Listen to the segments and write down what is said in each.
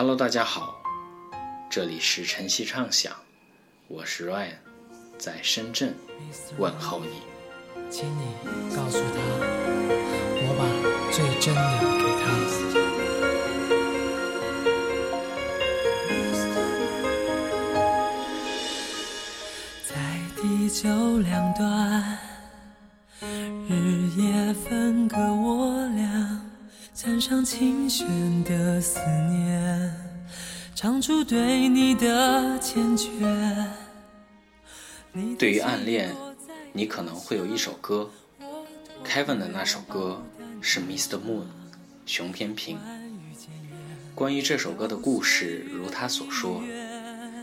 Hello，大家好，这里是晨曦畅想，我是 Ryan，在深圳问候你。请你告诉他，我把最真的给他。在地球两端，上琴弦的思念，唱出对你的缱绻。对于暗恋，你可能会有一首歌，Kevin 的那首歌是 Mr. Moon，熊天平。关于这首歌的故事，如他所说，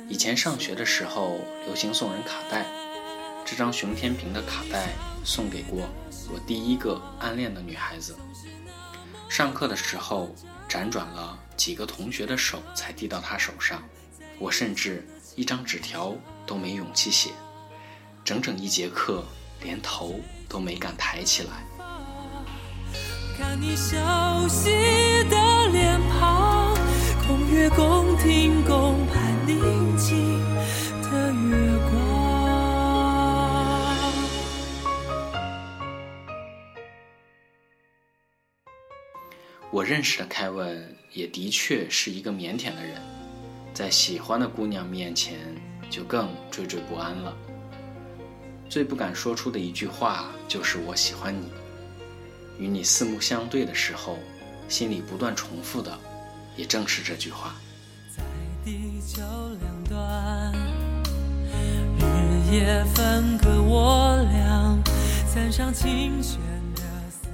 以前上学的时候流行送人卡带，这张熊天平的卡带送给过我第一个暗恋的女孩子。上课的时候辗转了几个同学的手才递到她手上，我甚至一张纸条都没勇气写。整整一节课，连头都没敢抬起来。看你熟悉的脸庞，空月共听共盼宁静我认识的凯文也的确是一个腼腆的人，在喜欢的姑娘面前就更惴惴不安了。最不敢说出的一句话就是“我喜欢你”。与你四目相对的时候，心里不断重复的，也正是这句话。在地球两端，日夜分割我俩，三上琴弦的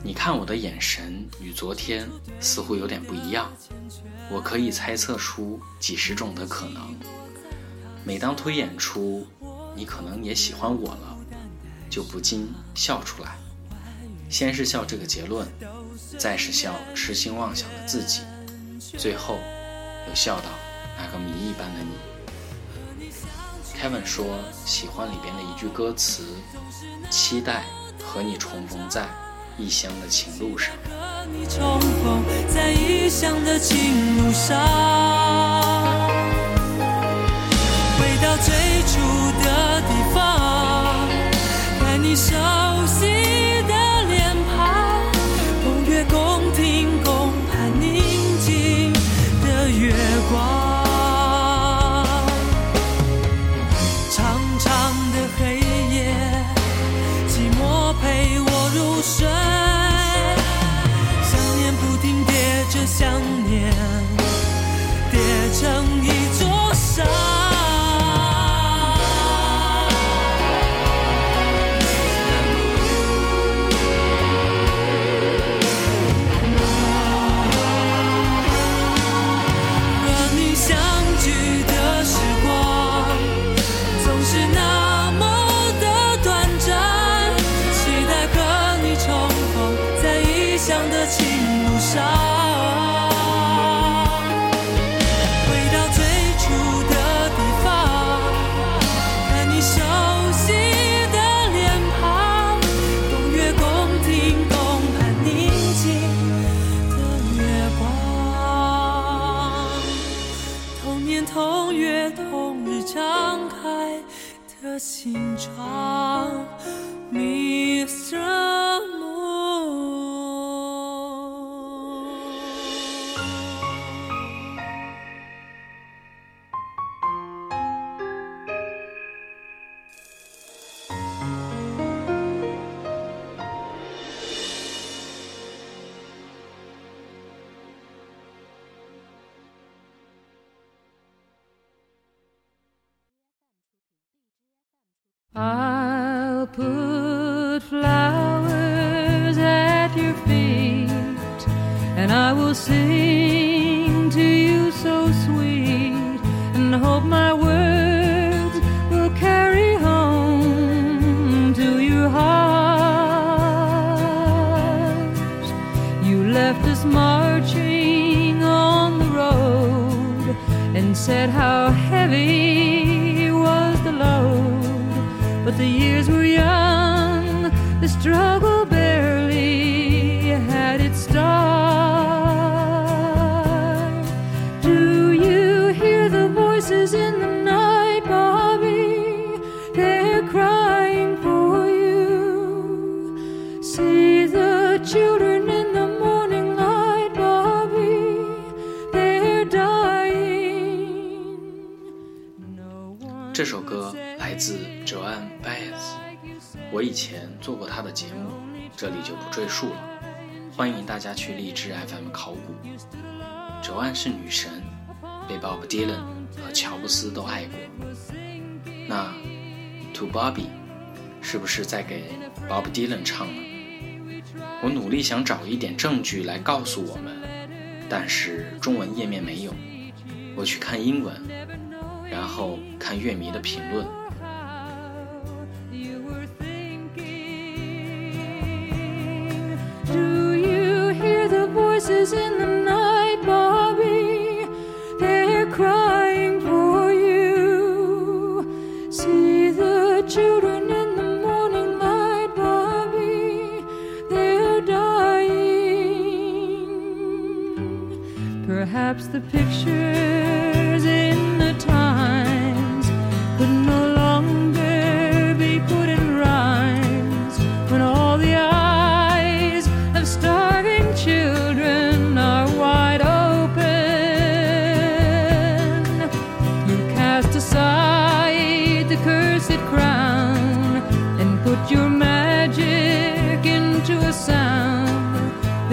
你看我的眼神与昨天似乎有点不一样，我可以猜测出几十种的可能。每当推演出你可能也喜欢我了，就不禁笑出来。先是笑这个结论，再是笑痴心妄想的自己，最后又笑到那个谜一般的你。Kevin 说喜欢里边的一句歌词：“期待和你重逢在异乡的情路上。”和你重逢在异乡的情路上，回到最初的地方，看你熟悉 I'll put flowers at your feet, and I will sing to you so sweet, and hope my words will carry home to your heart. You left us marching on the road and said how heavy. But the years were young, the struggle 这首歌来自 Joan Baez，我以前做过她的节目，这里就不赘述了。欢迎大家去荔枝 FM 考古。Joan 是女神，被 Bob Dylan 和乔布斯都爱过。那 To Bobby 是不是在给 Bob Dylan 唱呢？我努力想找一点证据来告诉我们，但是中文页面没有。我去看英文，然后看乐迷的评论。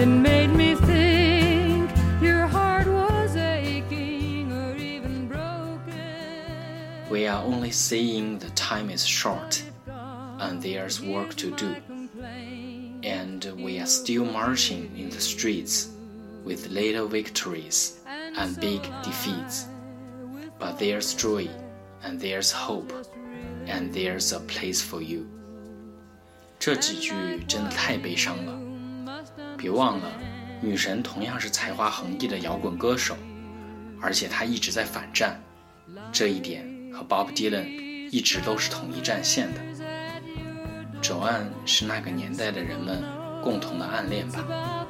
sound that made me think your heart was aching or even broken. We are only seeing the time is short, and there's work to do. And we are still marching in the streets with little victories and big defeats. But there's joy, and there's hope, and there's a place for you. 这几句真的太悲伤了。 别忘了，女神同样是才华横溢的摇滚歌手，而且她一直在反战，这一点和 Bob Dylan 一直都是统一战线的。Joan 是那个年代的人们共同的暗恋吧。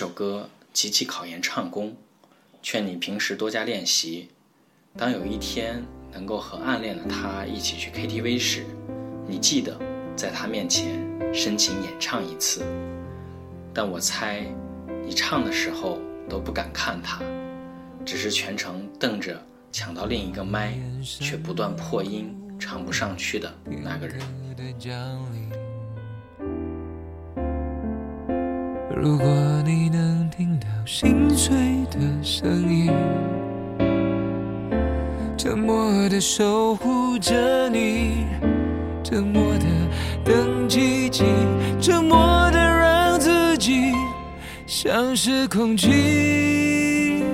首歌极其考验唱功，劝你平时多加练习。当有一天能够和暗恋的他一起去 KTV 时，你记得在他面前深情演唱一次。但我猜，你唱的时候都不敢看他，只是全程瞪着抢到另一个麦，却不断破音唱不上去的那个人。如果你能听到心碎的声音，沉默的守护着你，沉默的等奇迹，沉默的让自己像是空气。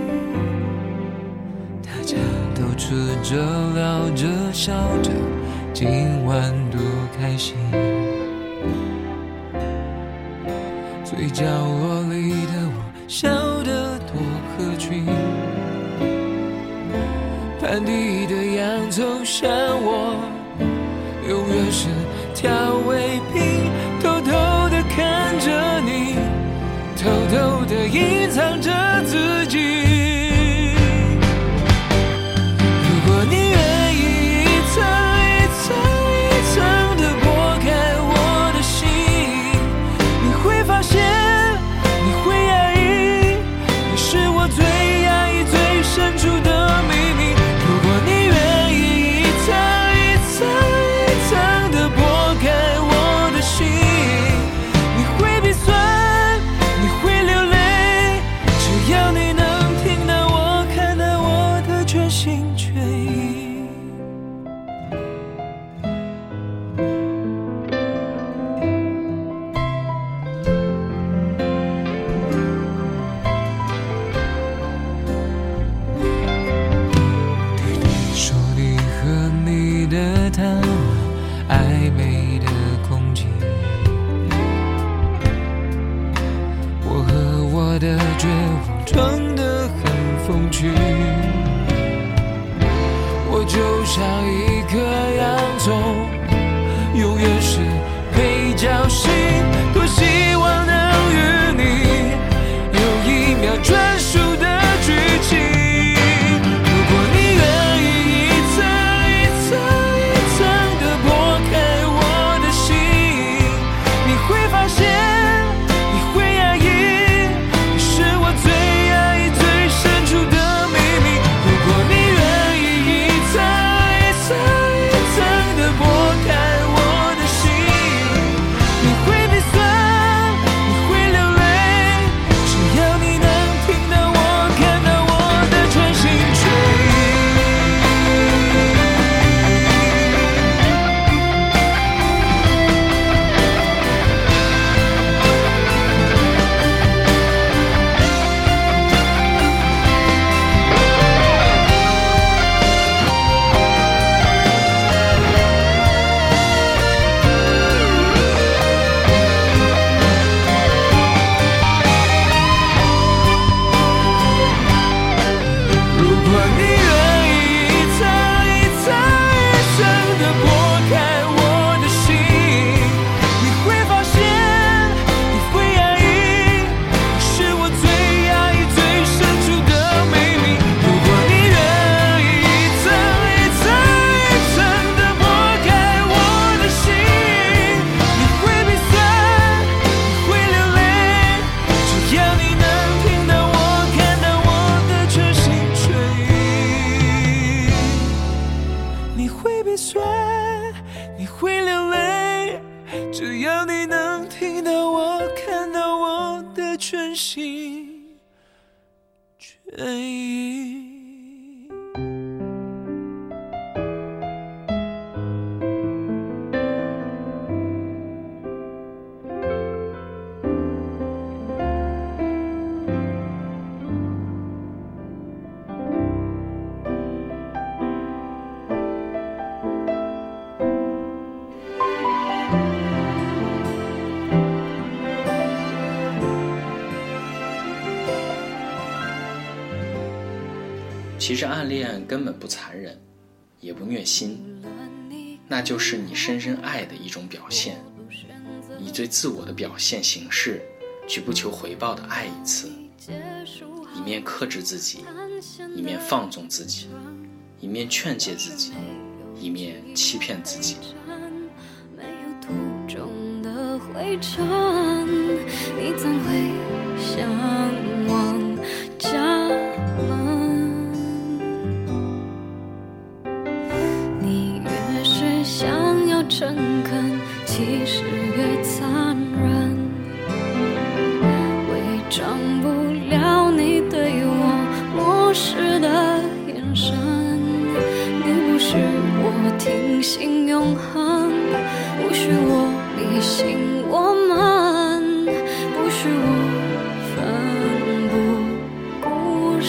大家都吃着、聊着、笑着，今晚多开心。最角落里的我，笑得多合群。盘底的洋葱像我，永远是调味品，偷偷的看着你，偷偷的隐藏着恐惧。我就像一颗。其实暗恋根本不残忍，也不虐心，那就是你深深爱的一种表现，以最自我的表现形式去不求回报的爱一次，一面克制自己，一面放纵自己，一面劝诫自己，一面欺骗自己。没有途中的灰尘，你怎会向往家我听信永恒，不许我迷信我们，不许我奋不顾身。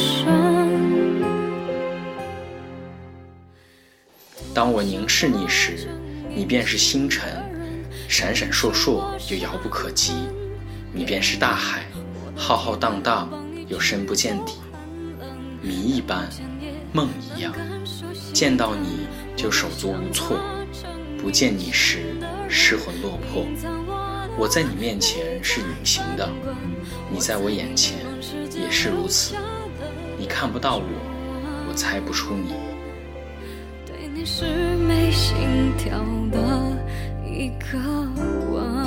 当我凝视你时，你便是星辰，闪闪烁烁又遥不可及；你便是大海，浩浩荡荡又深不见底。谜一般，梦一样，见到你就手足无措，不见你时失魂落魄。我在你面前是隐形的，你在我眼前也是如此。你看不到我，我猜不出你。对你是没心跳的一个吻。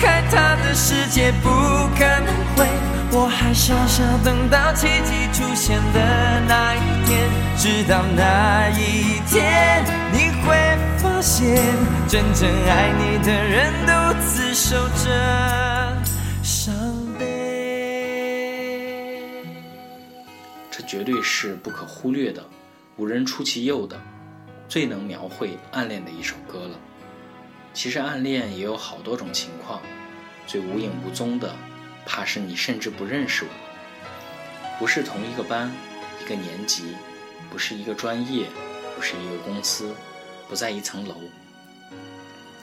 开他的世界不可能会，我还傻傻等到奇迹出现的那一天。直到那一天，你会发现，真正爱你的人独自守着伤悲。这绝对是不可忽略的，无人出其右的，最能描绘暗恋的一首歌了。其实暗恋也有好多种情况，最无影无踪的，怕是你甚至不认识我，不是同一个班，一个年级，不是一个专业，不是一个公司，不在一层楼，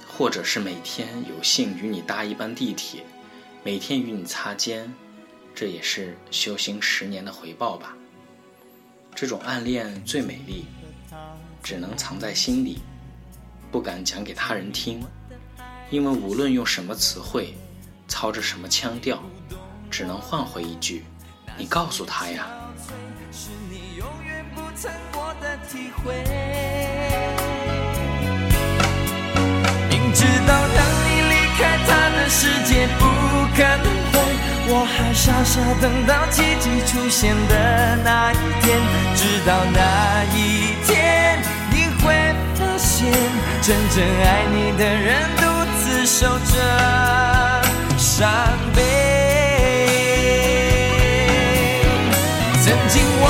或者是每天有幸与你搭一班地铁，每天与你擦肩，这也是修行十年的回报吧。这种暗恋最美丽，只能藏在心里。不敢讲给他人听，因为无论用什么词汇，操着什么腔调，只能换回一句：“你告诉他呀。”是你永远不曾过的体会。明知道让你离开他的世界不可能会，我还傻傻等到奇迹出现的那一天。直到那一天，真正爱你的人独自守着伤悲。曾经我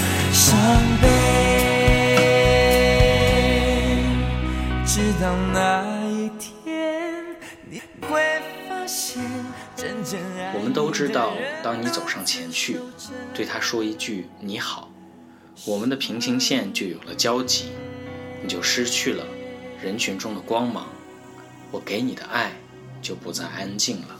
到那一天，你会发现，真正爱我们都知道，当你走上前去，对他说一句“你好”，我们的平行线就有了交集。你就失去了人群中的光芒，我给你的爱就不再安静了。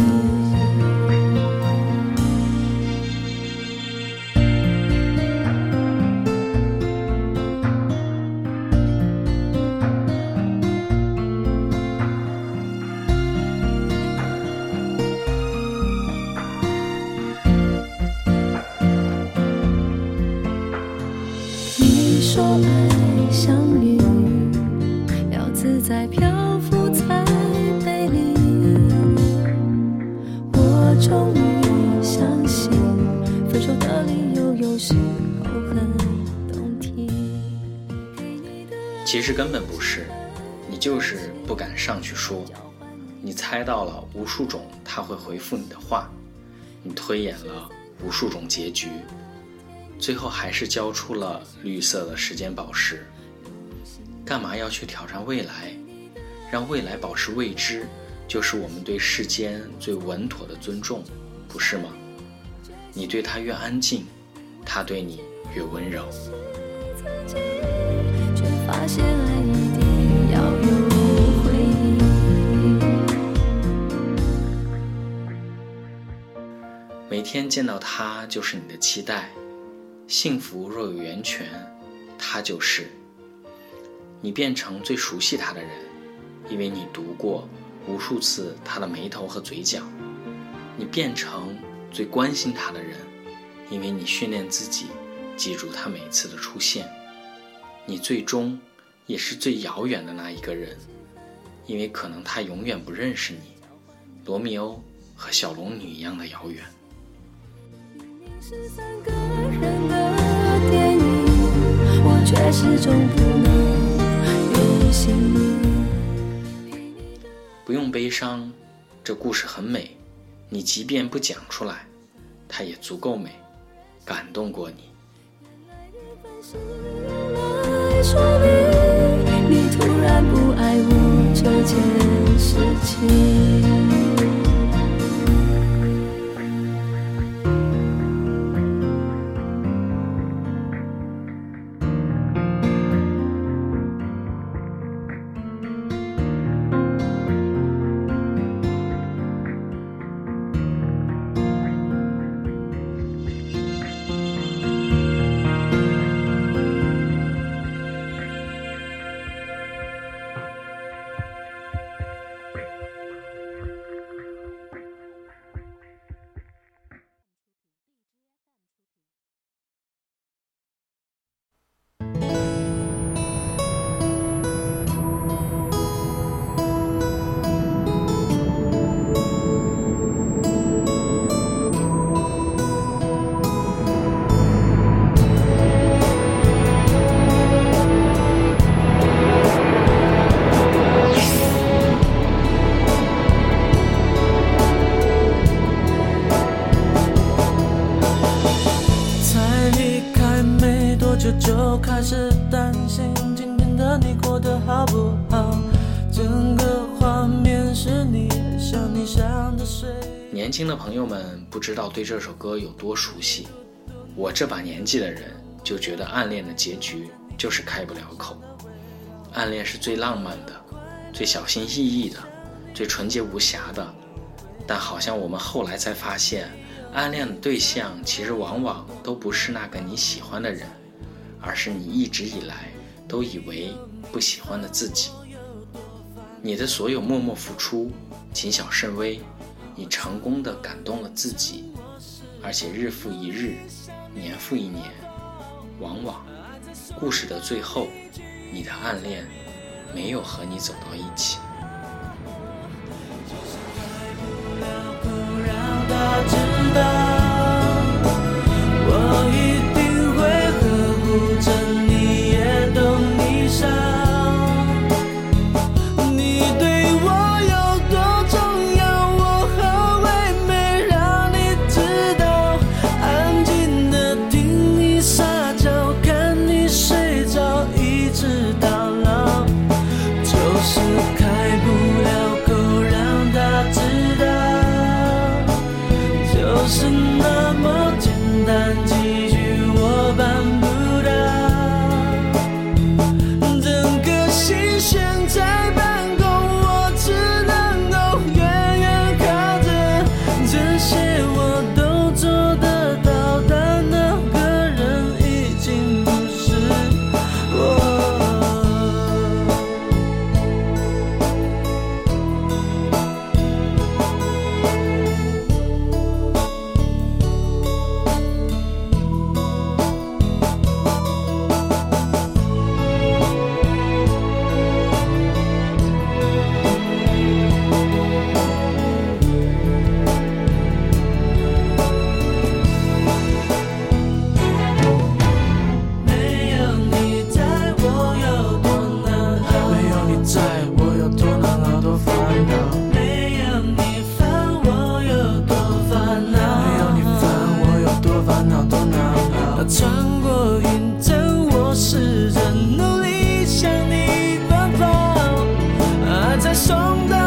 其实根本不是，你就是不敢上去说。你猜到了无数种他会回复你的话，你推演了无数种结局，最后还是交出了绿色的时间宝石。干嘛要去挑战未来？让未来保持未知，就是我们对世间最稳妥的尊重，不是吗？你对他越安静，他对你越温柔。每天见到他就是你的期待，幸福若有源泉，他就是。你变成最熟悉他的人，因为你读过无数次他的眉头和嘴角；你变成最关心他的人，因为你训练自己记住他每次的出现；你最终也是最遥远的那一个人，因为可能他永远不认识你，罗密欧和小龙女一样的遥远。不用悲伤，这故事很美，你即便不讲出来，它也足够美，感动过你。来说明你突然不爱我这件事情。轻的朋友们不知道对这首歌有多熟悉，我这把年纪的人就觉得暗恋的结局就是开不了口。暗恋是最浪漫的，最小心翼翼的，最纯洁无瑕的。但好像我们后来才发现，暗恋的对象其实往往都不是那个你喜欢的人，而是你一直以来都以为不喜欢的自己。你的所有默默付出，谨小慎微，你成功的感动了自己，而且日复一日，年复一年，往往故事的最后，你的暗恋没有和你走到一起。爱在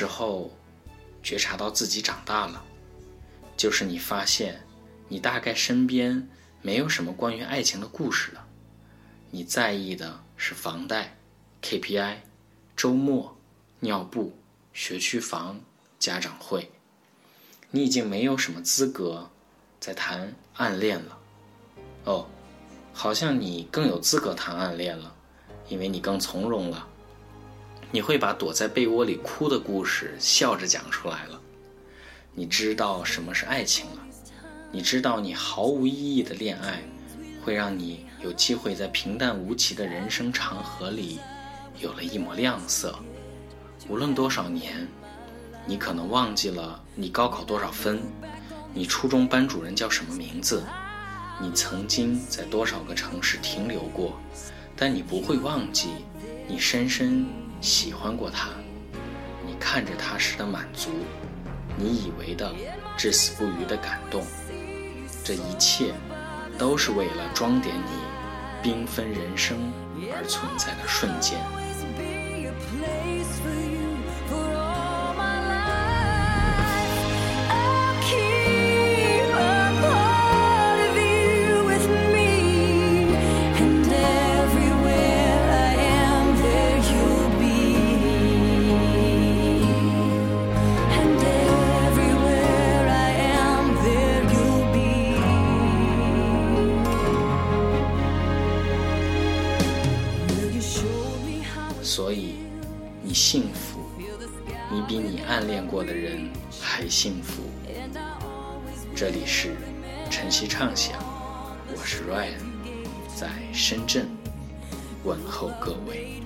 时候觉察到自己长大了？就是你发现，你大概身边没有什么关于爱情的故事了。你在意的是房贷、KPI、周末、尿布、学区房、家长会。你已经没有什么资格再谈暗恋了。哦，好像你更有资格谈暗恋了，因为你更从容了。你会把躲在被窝里哭的故事笑着讲出来了。你知道什么是爱情了，你知道你毫无意义的恋爱会让你有机会在平淡无奇的人生长河里有了一抹亮色。无论多少年，你可能忘记了你高考多少分，你初中班主任叫什么名字，你曾经在多少个城市停留过，但你不会忘记你深深喜欢过他，你看着他时的满足，你以为的至死不渝的感动，这一切都是为了装点你缤纷人生而存在的瞬间。我是 ryan 在深圳问候各位。